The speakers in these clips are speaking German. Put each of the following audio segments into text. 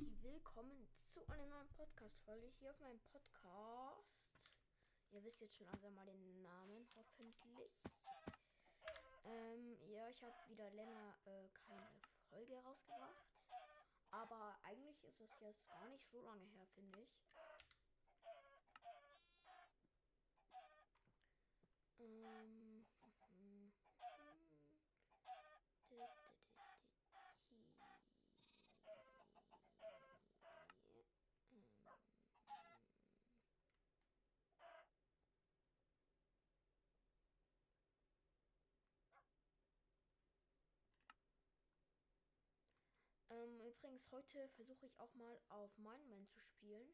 herzlich willkommen zu einer neuen Podcast-Folge hier auf meinem Podcast. Ihr wisst jetzt schon langsam mal den Namen, hoffentlich. Ähm, ja, ich habe wieder länger äh, keine Folge rausgebracht. Aber eigentlich ist es jetzt gar nicht so lange her, finde ich. Ähm. hm, hm, hm. Ähm, übrigens, heute versuche ich auch mal auf Mindman zu spielen.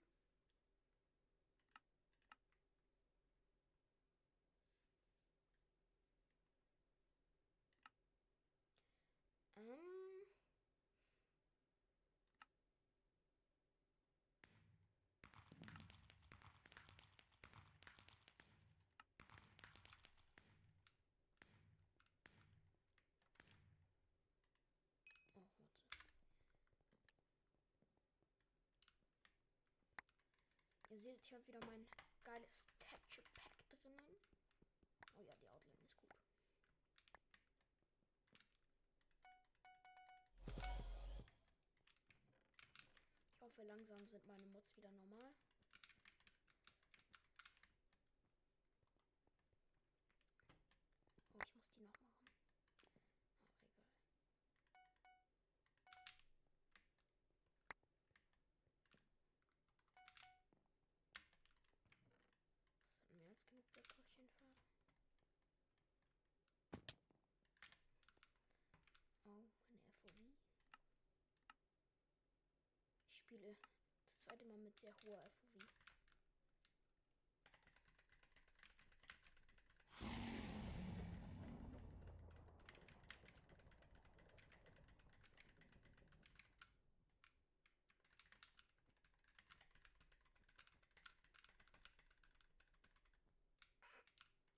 Ähm. Oh, warte. Ihr seht, ich habe wieder mein geiles Texture Pack drinnen. Oh ja, die Outline ist gut. Ich hoffe, langsam sind meine Mods wieder normal. Oh, ich muss die noch machen. Aber egal. Das sind mehr als genug Blöcke auf jeden Fall. Oh, eine FOV. Ich spiele das zweite Mal mit sehr hoher FOV.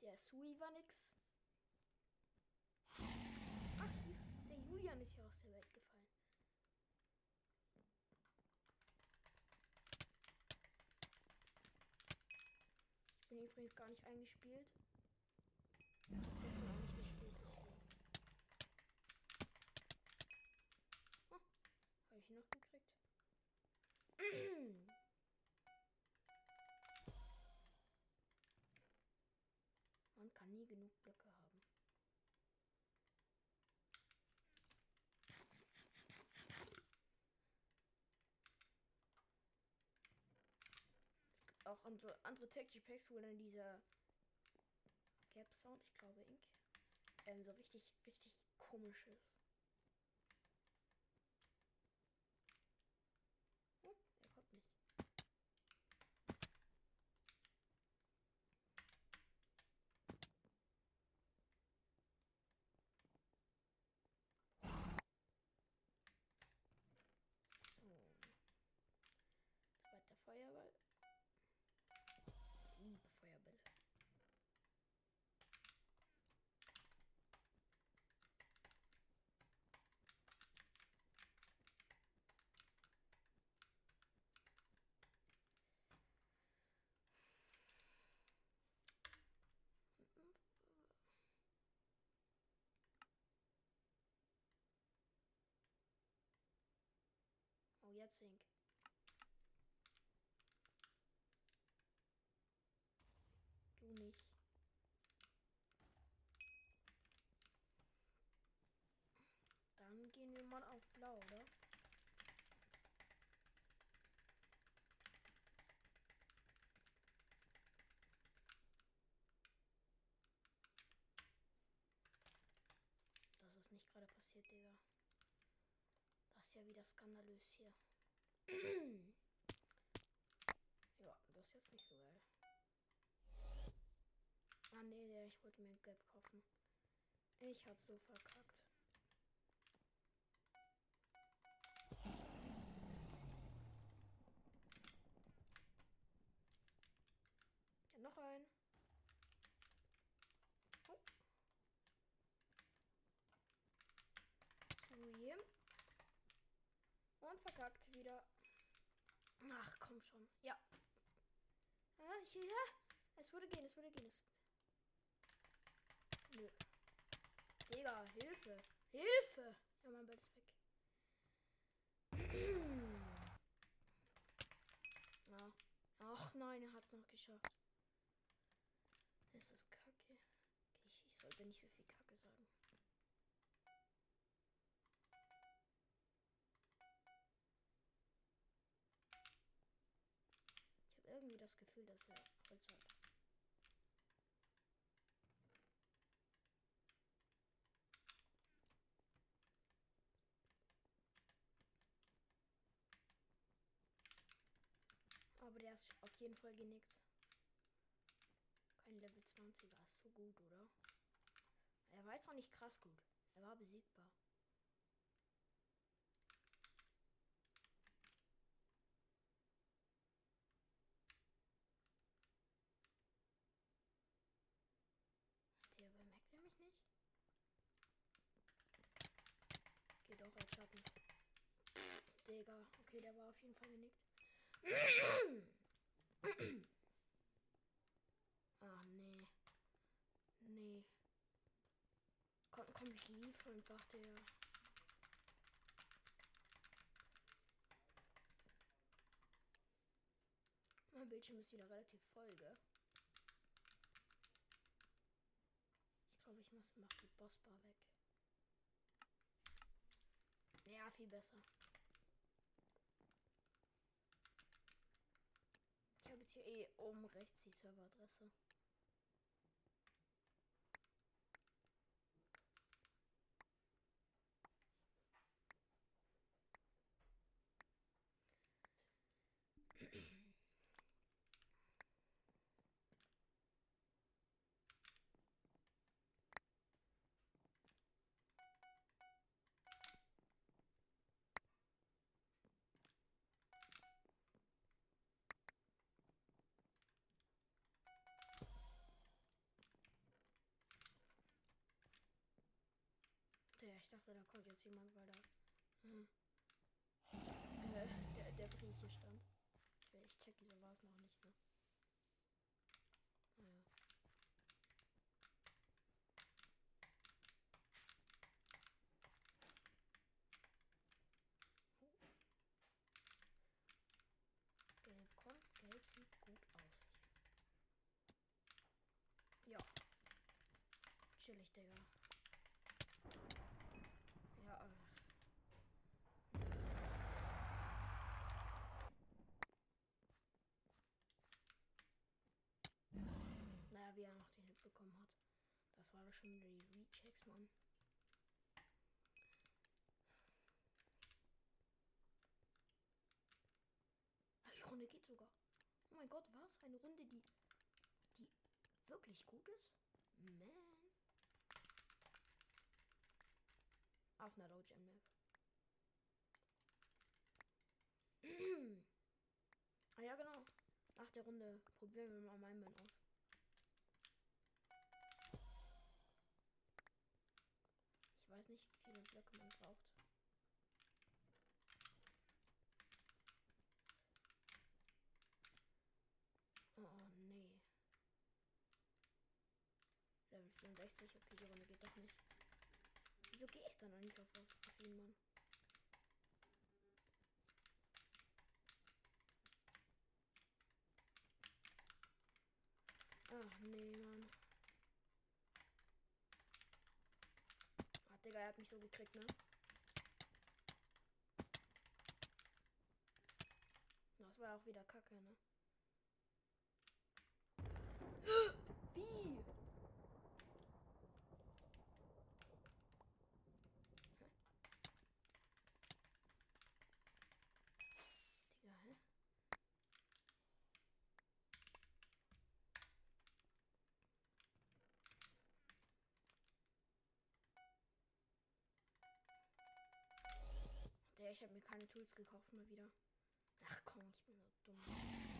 Der Sui war nix. Ach, hier, der Julian ist hier aus der Welt gefallen. Ich bin übrigens gar nicht eingespielt. Habe gestern auch nicht gespielt, deswegen. Oh, habe ich ihn noch gekriegt. Man kann nie genug Blöcke haben. Auch andere, andere Texture Packs, wo dann dieser Gap Sound, ich glaube Ink, ähm, so richtig, richtig komisch ist. Hm, er kommt nicht. So. Zweiter Feuerball. Ich liebe Feuerbälle. Oh, jetzt Ink. Du nicht. Dann gehen wir mal auf Blau, oder? Das ist nicht gerade passiert, Digga. Das ist ja wieder skandalös hier. Ja, das ist jetzt nicht so geil. Ah nee, ich wollte mir ein Gelb kaufen. Ich hab so verkackt. Ja, noch ein. Oh. Zu ihm. Und verkackt wieder. Ach, komm schon. Ja. Ah, hier. Es würde gehen, es würde gehen. Es... Nö. Digga, Hilfe. Hilfe! Ja, mein Bett ist weg. ja. Ach nein, er hat es noch geschafft. Es ist kacke. Ich sollte nicht so viel Kacke sagen. Ich habe irgendwie das Gefühl, dass er Holz hat. Aber der ist auf jeden Fall genickt. Kein Level 20er. Ist so gut, oder? Er war jetzt auch nicht krass gut. Er war besiegbar. Der bemerkt er mich nicht? Geht doch als Schatten. Digga. Okay, der war auf jeden Fall genickt. Ah, nee. Nee. Komm, komm, ich lief einfach der. Mein Bildschirm ist wieder relativ voll, gell? Ich glaube, ich muss mach die Bossbar weg. Ja, viel besser. Hier eh oben rechts die Serveradresse. Ich dachte, da kommt jetzt jemand, weil da hm. äh, der, der hier stand. Ich check, so war es noch nicht, ne? Naja. Gelb kommt, gelb sieht gut aus. Ja. Chillig, Digga. Ja. Naja, wie er noch den Hit bekommen hat. Das war doch schon wieder die Rechecks, Mann. Die Runde geht sogar. Oh mein Gott, was? Eine Runde, die, die wirklich gut ist? Man. Auf einer Low Gem Map. ah ja, genau. Nach der Runde probieren wir mal meinen aus. Ich weiß nicht, wie viele Blöcke man braucht. Oh nee. Level 64, okay, die Runde geht doch nicht. Wieso gehe ich dann noch nicht auf, auf ihn, Mann? Ach nee, Mann. Ah, Digga, er hat mich so gekriegt, ne? Das war auch wieder Kacke, ne? Wie? Der, ich habe mir keine Tools gekauft mal wieder. Ach komm, ich bin so dumm.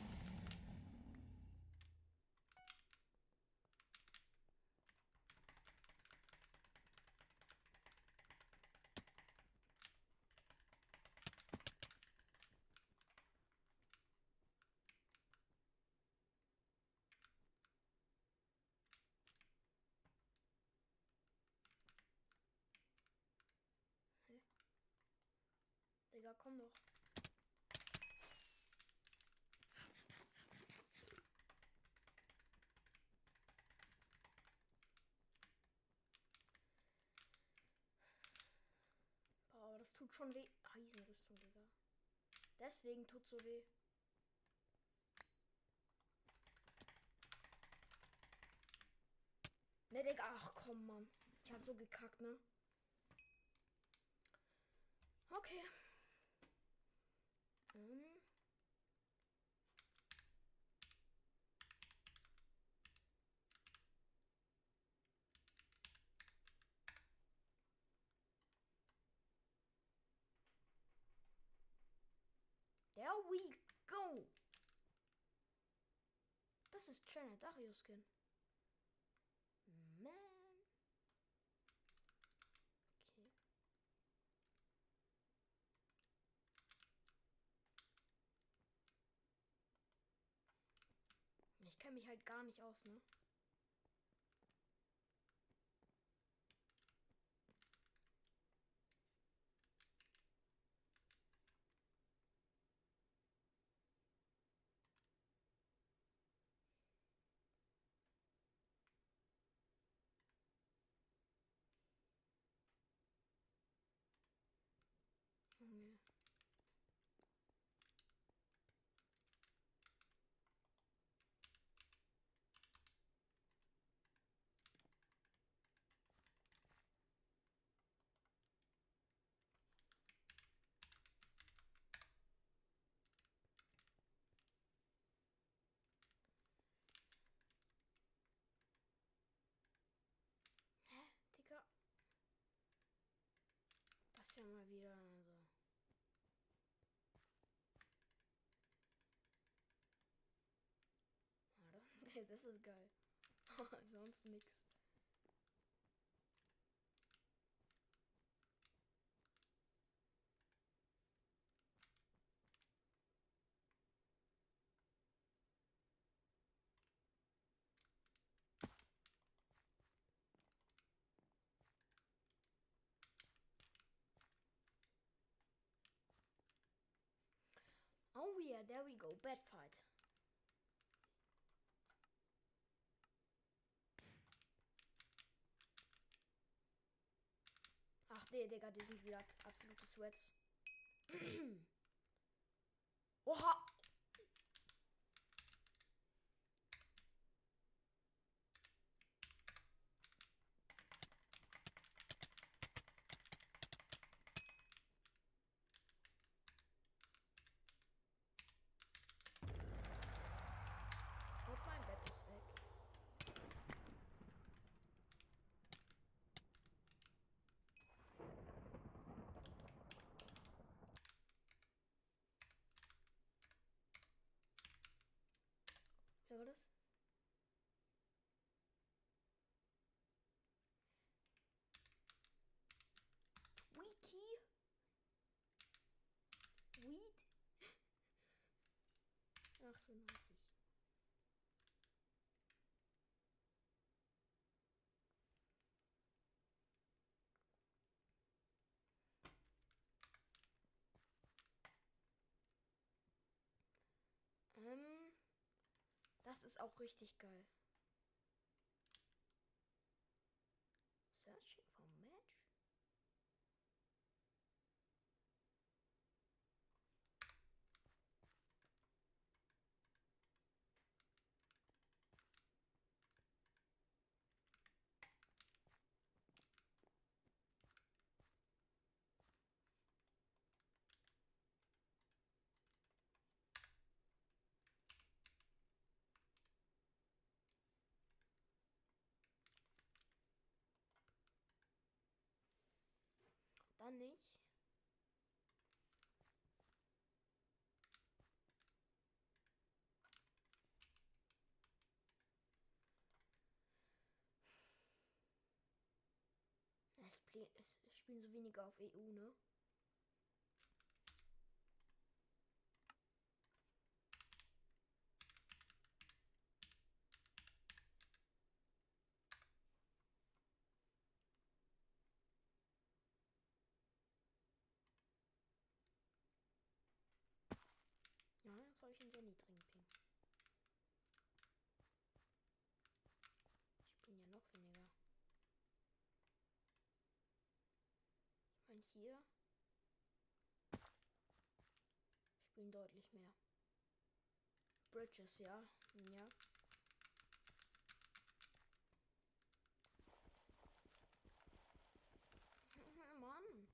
Digga, komm doch. Boah, das tut schon weh. Eisenrüstung, Digga. Deswegen tut so weh. Ne, Digga, ach komm, Mann. Ich hab so gekackt, ne? Okay. Ähm. There we go. Das ist Trainer Dario Skin. Man. Okay. Ich kenne mich halt gar nicht aus, ne? Junge. Hä, Digga? Das ist ja mal wieder so. Warte. Das ist geil. Sonst nix. Oh yeah, there we go. Bad fight. Ach nee, Digga, die sind wieder absolute Sweats. Oha! horas. Das ist auch richtig geil. Dann nicht. Es, spielen so wenige auf EU, ne? Habe ich einen sehr niedrigen Ping. Ich bin ja noch weniger. Ich meine hier spielen deutlich mehr. Bridges, ja. Ja. Mann.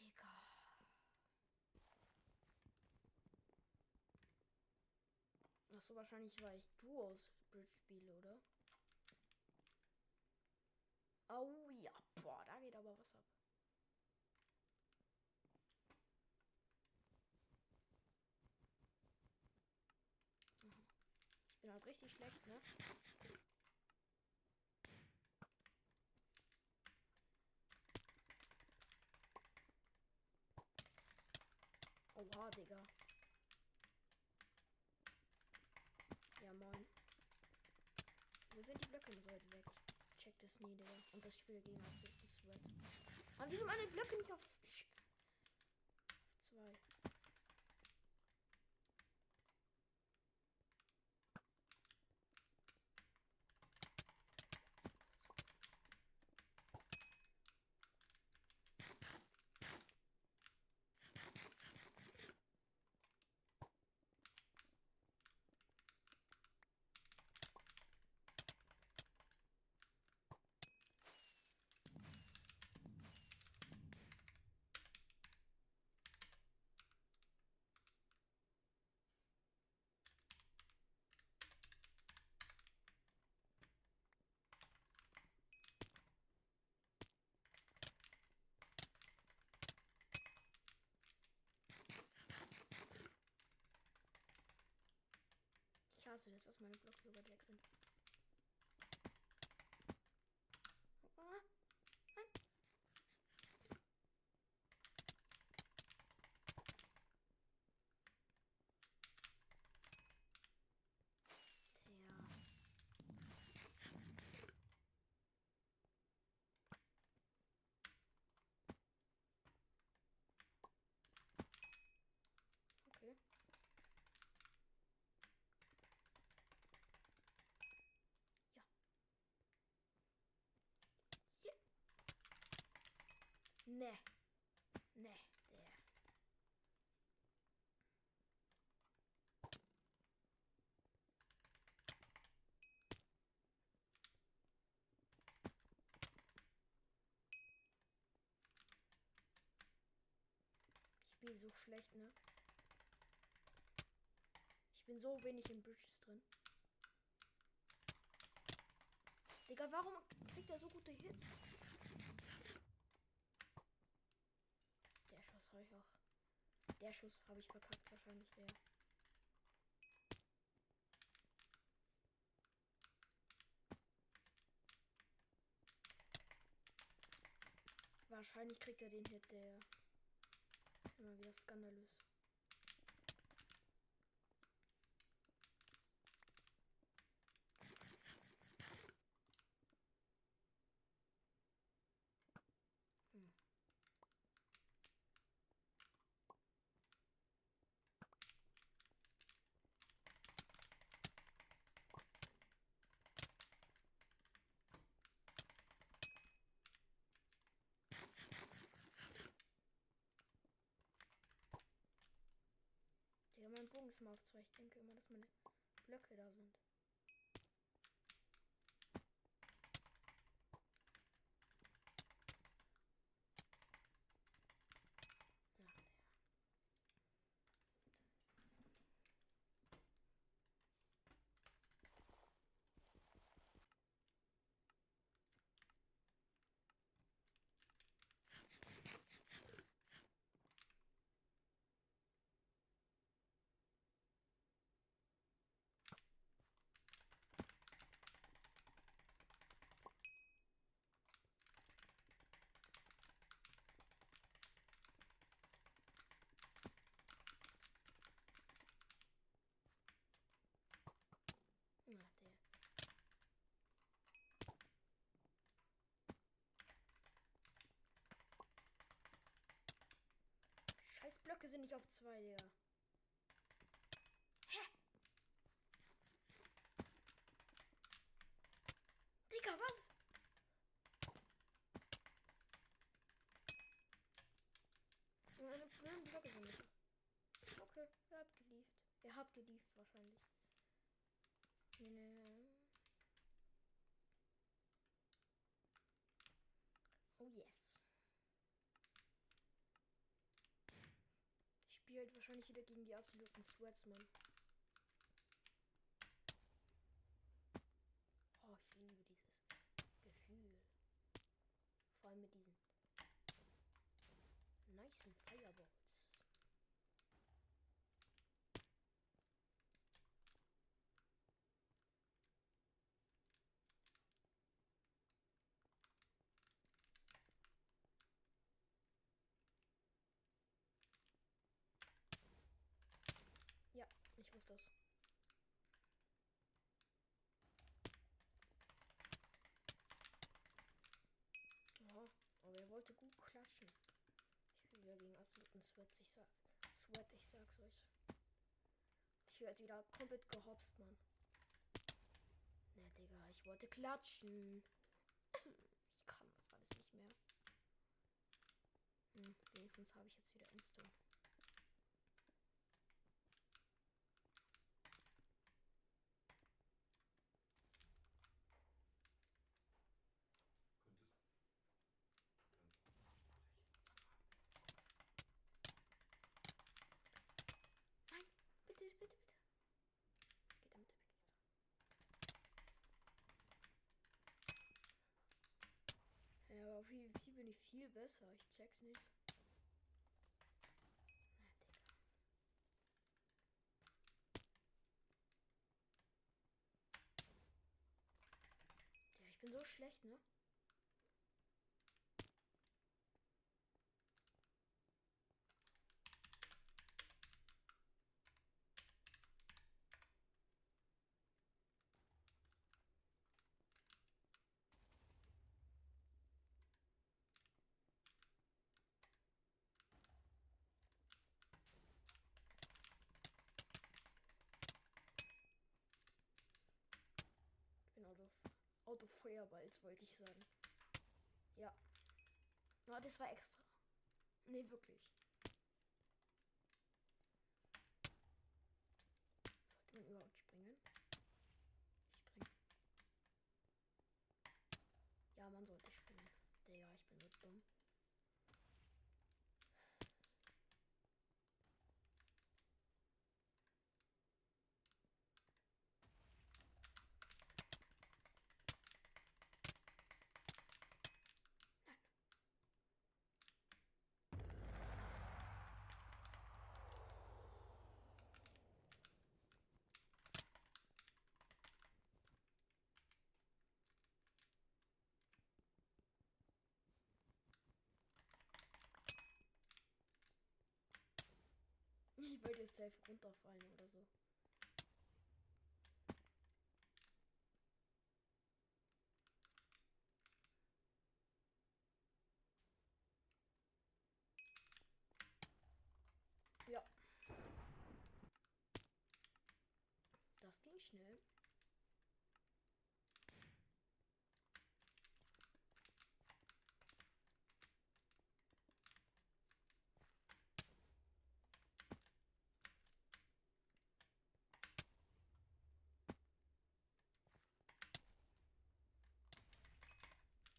Digga. Ach so, wahrscheinlich, weil ich Duos Bridge spiele, oder? Oh ja, boah, da geht aber was ab. Ich bin halt richtig schlecht, ne? Oha, Digga. Ja, moin. Wo Blöcke so weit weg? Check das nie, Digga. Und das Spiel gegen absolutes Sweat. Aber wieso meine Blöcke nicht auf, auf zwei? Ich hasse das, dass meine Blöcke so weit weg sind. Ah, nein. Tja. Okay. Ja. Hier. Ne. Ne, der. Ich bin so schlecht, ne? Ich bin so wenig in Bridges drin. Digga, warum kriegt er so gute Hits? Der Schuss habe ich auch. Der Schuss habe ich verkackt, wahrscheinlich der. Wahrscheinlich kriegt er den Hit, der immer wieder skandalös. Bogen ist mal auf zwei. Ich denke immer, dass meine Blöcke da sind. Blöcke sind nicht auf zwei, Digga. Hä? Digga, was? Meine blöden Blöcke sind nicht. Okay, er hat gelieft. Er hat gelieft wahrscheinlich. Nee, nee, nee. Oh yes. Halt wahrscheinlich wieder gegen die absoluten Sweatsman. Oh, ich liebe dieses Gefühl. Vor allem mit diesen nice Fireballs. Wusste das. Aha, aber er wollte gut klatschen. Ich bin wieder gegen absoluten Sweat, ich sag. Sweat, ich sag's euch. Ich werde wieder komplett gehopst, Mann. Ne, Digga, ich wollte klatschen. Ich kann das alles nicht mehr. Hm, wenigstens habe ich jetzt wieder Insta. Nein, bitte, bitte, bitte. Geht damit weg jetzt. Ja, aber auf PvP bin ich viel besser. Ich check's nicht. Na. Ja, ich bin so schlecht, ne? Ich bin Auto, Autofeuerballs, wollte ich sagen. Ja. Na, das war extra. Nee, wirklich. Sollte man überhaupt springen? Springen. Ja, man sollte springen. Digga, ich bin so dumm. Ich wollte jetzt safe runterfallen oder so. Ja. Das ging schnell.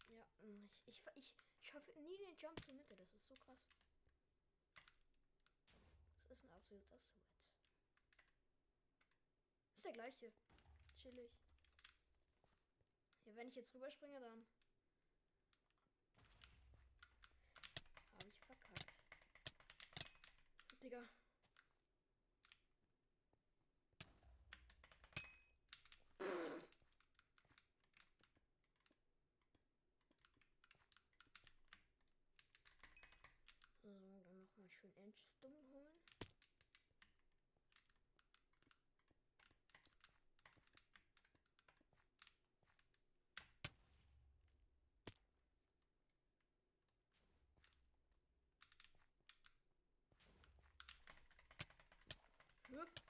Ja, mm, ich, ich, schaffe nie den Jump zur Mitte. Das ist so krass. Das ist ein absoluter Sweat. Ist der gleiche. Chillig. Ja, wenn ich jetzt rüberspringe, dann habe ich verkackt. Digga. mal schön Endstone holen. Hup.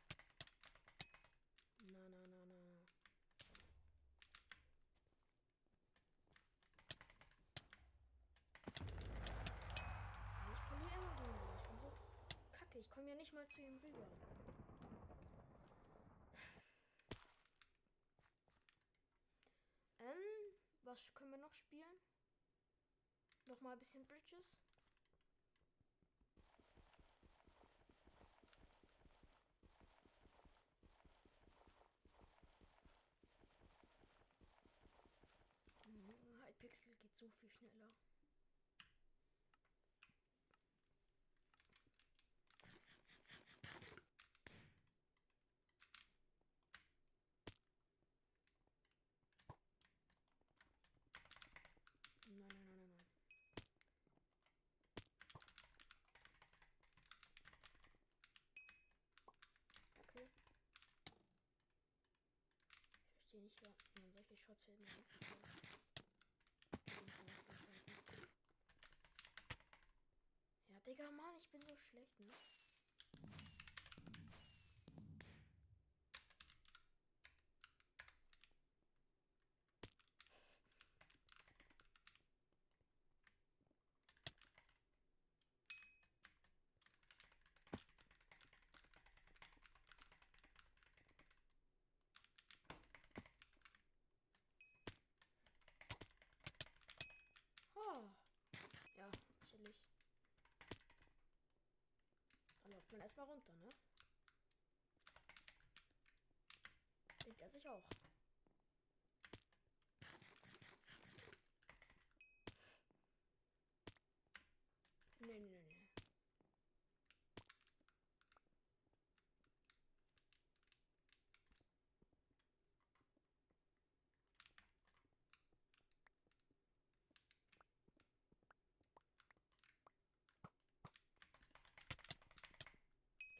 Komme ja nicht mal zu ihm rüber. Ähm, was können wir noch spielen? Noch mal ein bisschen Bridges. Hm, Hypixel geht so viel schneller. Nein, nein, nein, nein, nein. Okay. Ich verstehe nicht, man solche Shots hin. Ja, Digga, Mann, ich bin so schlecht, ne? Oh. Ja, chillig. Dann läuft man erstmal runter, ne? Denkt er sich auch. Nee, nee, nee.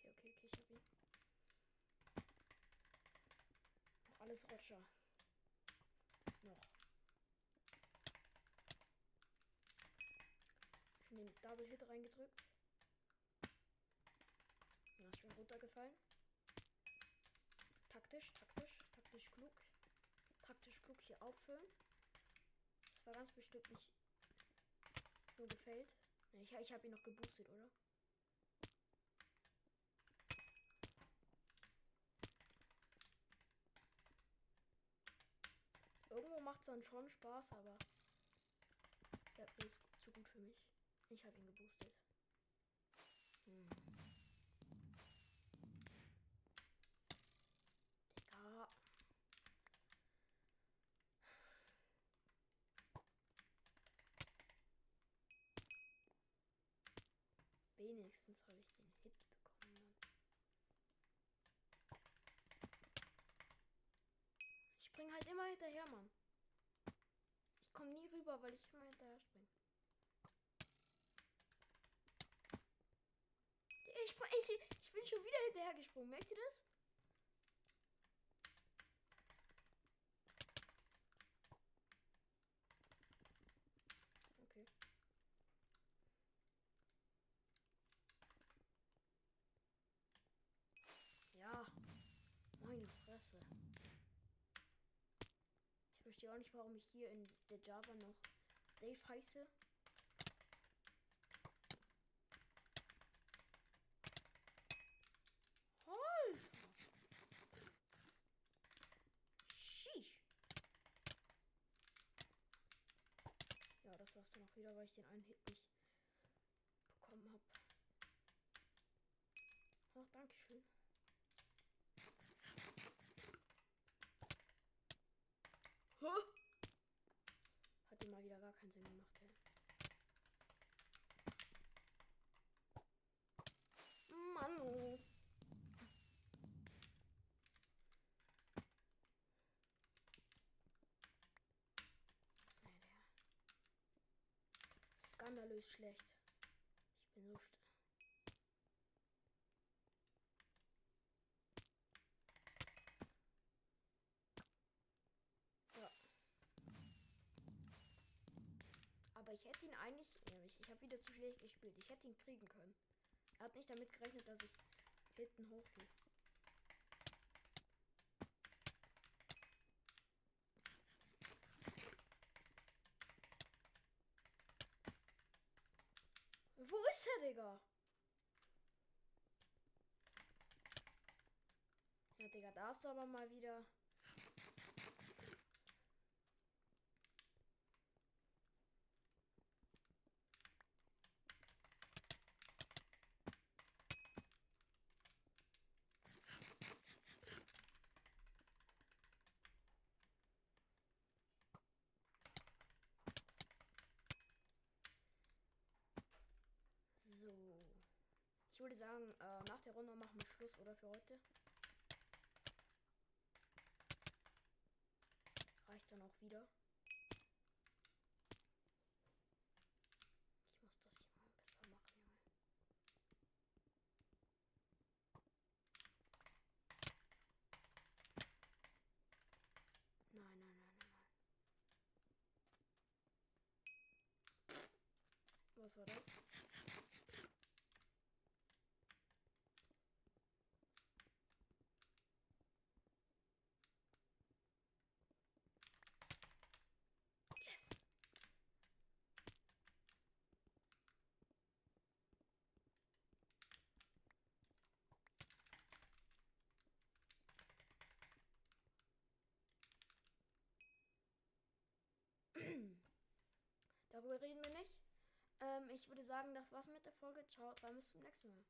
Okay, okay, okay, ich hab ihn. Alles Roger. Noch. Schon den Double Hit reingedrückt. Ja, ist schon runtergefallen. Taktisch, taktisch, taktisch klug. Taktisch klug hier auffüllen. Das war ganz bestimmt nicht nur gefällt. Ich, ich habe ihn noch geboostet, oder? Dann schon Spaß, aber der ist zu gut für mich. Ich habe ihn geboostet. Hm. Digga. Wenigstens habe ich den Hit bekommen. Ich spring halt immer hinterher, Mann. Ich komme nie rüber, weil ich immer hinterher spring. Ich, ich, ich bin schon wieder hinterher gesprungen. Merkt ihr das? Okay. Ja, meine Fresse. Ich verstehe auch nicht, warum ich hier in der Java noch Dave heiße. Alter. Sheesh. Ja, das war's dann auch wieder, weil ich den einen Hit nicht bekommen habe. Ach, Dankeschön. Hä? Hat die mal wieder gar keinen Sinn gemacht, ey. Mann. oh. Alter. Skandalös schlecht. Ich bin so st Ja. Aber ich hätte ihn eigentlich. Ich ich habe wieder zu schlecht gespielt. Ich hätte ihn kriegen können. Er hat nicht damit gerechnet, dass ich hinten hochgehe. ist er, Digga? Ja, Digga, da du aber mal wieder. So. Ich würde sagen, äh, nach der Runde machen wir Schluss, oder für heute? Reicht dann auch wieder. Ich muss das hier mal besser machen, Junge. Nein, nein, nein, nein, nein. Was war das? Yes. Darüber reden wir nicht. Ähm, ich würde sagen, das war's mit der Folge. Ciao, dann bis zum nächsten Mal.